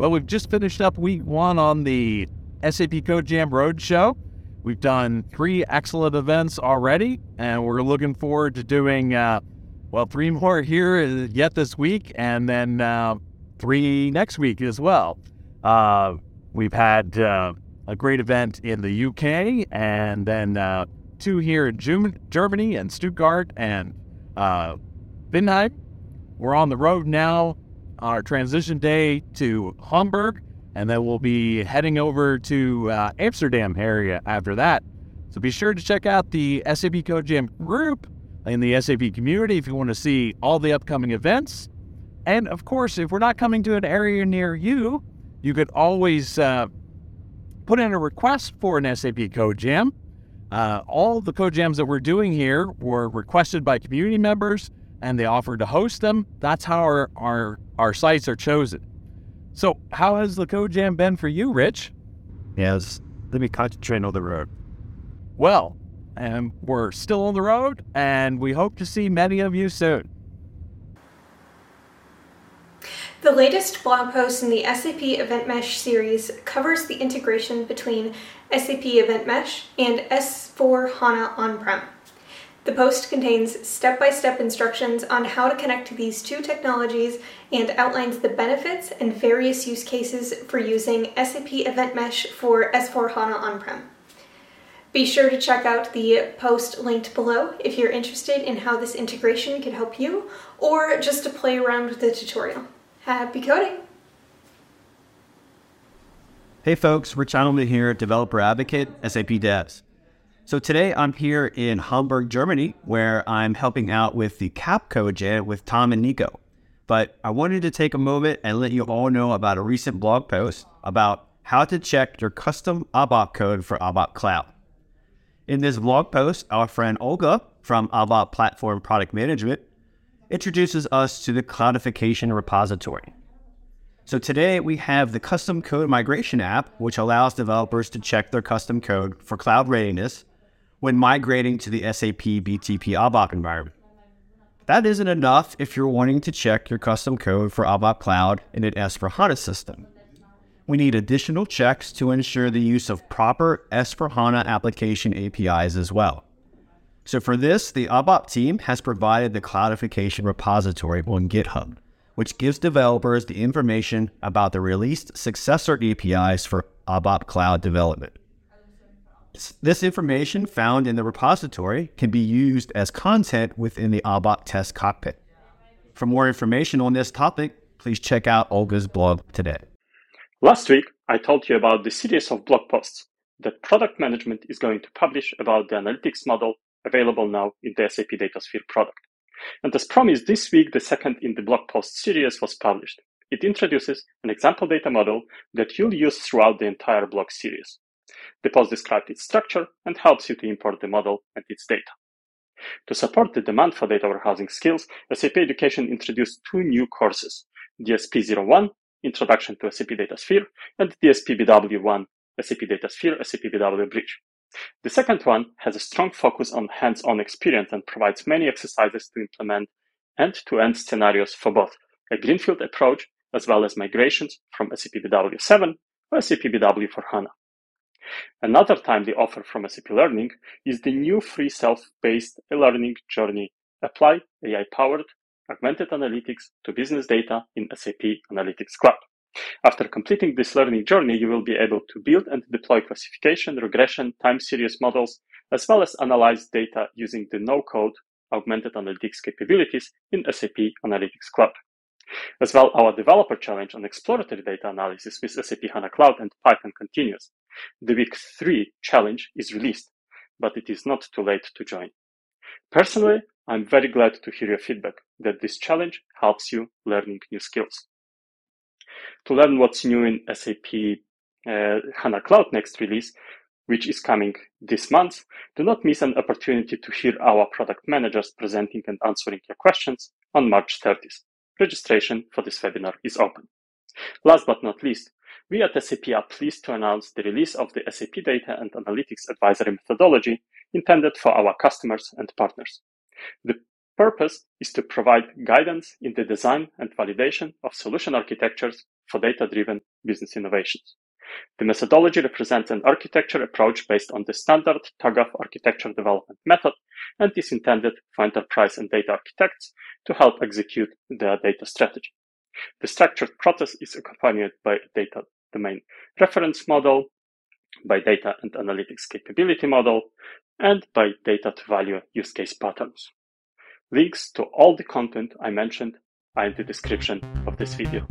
Well, we've just finished up week one on the SAP Code Jam Roadshow. We've done three excellent events already, and we're looking forward to doing, uh, well, three more here yet this week, and then uh, three next week as well. Uh, we've had uh, a great event in the UK, and then uh, two here in Germany and Stuttgart and uh, Weinheim. We're on the road now our transition day to Hamburg, and then we'll be heading over to uh, Amsterdam area after that. So be sure to check out the SAP Code Jam group in the SAP community if you want to see all the upcoming events. And of course, if we're not coming to an area near you, you could always uh, put in a request for an SAP Code Jam. Uh, all the code jams that we're doing here were requested by community members and they offered to host them. That's how our, our, our sites are chosen. So, how has the Code Jam been for you, Rich? Yes, let me concentrate on the road. Well, and we're still on the road, and we hope to see many of you soon. The latest blog post in the SAP Event Mesh series covers the integration between SAP Event Mesh and S4 HANA on-prem. The post contains step-by-step instructions on how to connect these two technologies and outlines the benefits and various use cases for using SAP Event Mesh for S4HANA on-prem. Be sure to check out the post linked below if you're interested in how this integration can help you or just to play around with the tutorial. Happy coding! Hey folks, Rich Heilman here, Developer Advocate, SAP Devs. So today I'm here in Hamburg, Germany, where I'm helping out with the CAP Code Jam with Tom and Nico. But I wanted to take a moment and let you all know about a recent blog post about how to check your custom ABAP code for ABAP Cloud. In this blog post, our friend Olga from ABAP Platform Product Management introduces us to the cloudification repository. So today we have the custom code migration app, which allows developers to check their custom code for cloud readiness when migrating to the SAP BTP ABAP environment. That isn't enough if you're wanting to check your custom code for ABAP Cloud in an S4HANA system. We need additional checks to ensure the use of proper S4HANA application APIs as well. So for this, the ABAP team has provided the cloudification repository on GitHub, which gives developers the information about the released successor APIs for ABAP Cloud development. This information found in the repository can be used as content within the ABAP test cockpit. For more information on this topic, please check out Olga's blog today. Last week, I told you about the series of blog posts that product management is going to publish about the analytics model available now in the SAP DataSphere product. And as promised, this week, the second in the blog post series was published. It introduces an example data model that you'll use throughout the entire blog series. The post describes its structure and helps you to import the model and its data. To support the demand for data warehousing skills, SAP Education introduced two new courses, DSP01, Introduction to SAP DataSphere, and DSP-BW1, SAP DataSphere, SAP BW Bridge. The second one has a strong focus on hands-on experience and provides many exercises to implement end-to-end scenarios for both a greenfield approach as well as migrations from SAP BW7 or SAP BW for HANA. Another timely offer from SAP Learning is the new free self-paced learning journey Apply AI-powered augmented analytics to business data in SAP Analytics Cloud. After completing this learning journey, you will be able to build and deploy classification, regression, time series models, as well as analyze data using the no-code augmented analytics capabilities in SAP Analytics Cloud. As well, our developer challenge on exploratory data analysis with SAP HANA Cloud and Python continues. The week three challenge is released, but it is not too late to join. Personally, I'm very glad to hear your feedback that this challenge helps you learning new skills. To learn what's new in SAP uh, HANA Cloud next release, which is coming this month, do not miss an opportunity to hear our product managers presenting and answering your questions on March 30th. Registration for this webinar is open. Last but not least, we at SAP are pleased to announce the release of the SAP Data and Analytics Advisory methodology intended for our customers and partners. The purpose is to provide guidance in the design and validation of solution architectures for data-driven business innovations. The methodology represents an architecture approach based on the standard TOGAF architecture development method and is intended for enterprise and data architects to help execute their data strategy. The structured process is accompanied by a data domain reference model, by data and analytics capability model, and by data to value use case patterns. Links to all the content I mentioned are in the description of this video.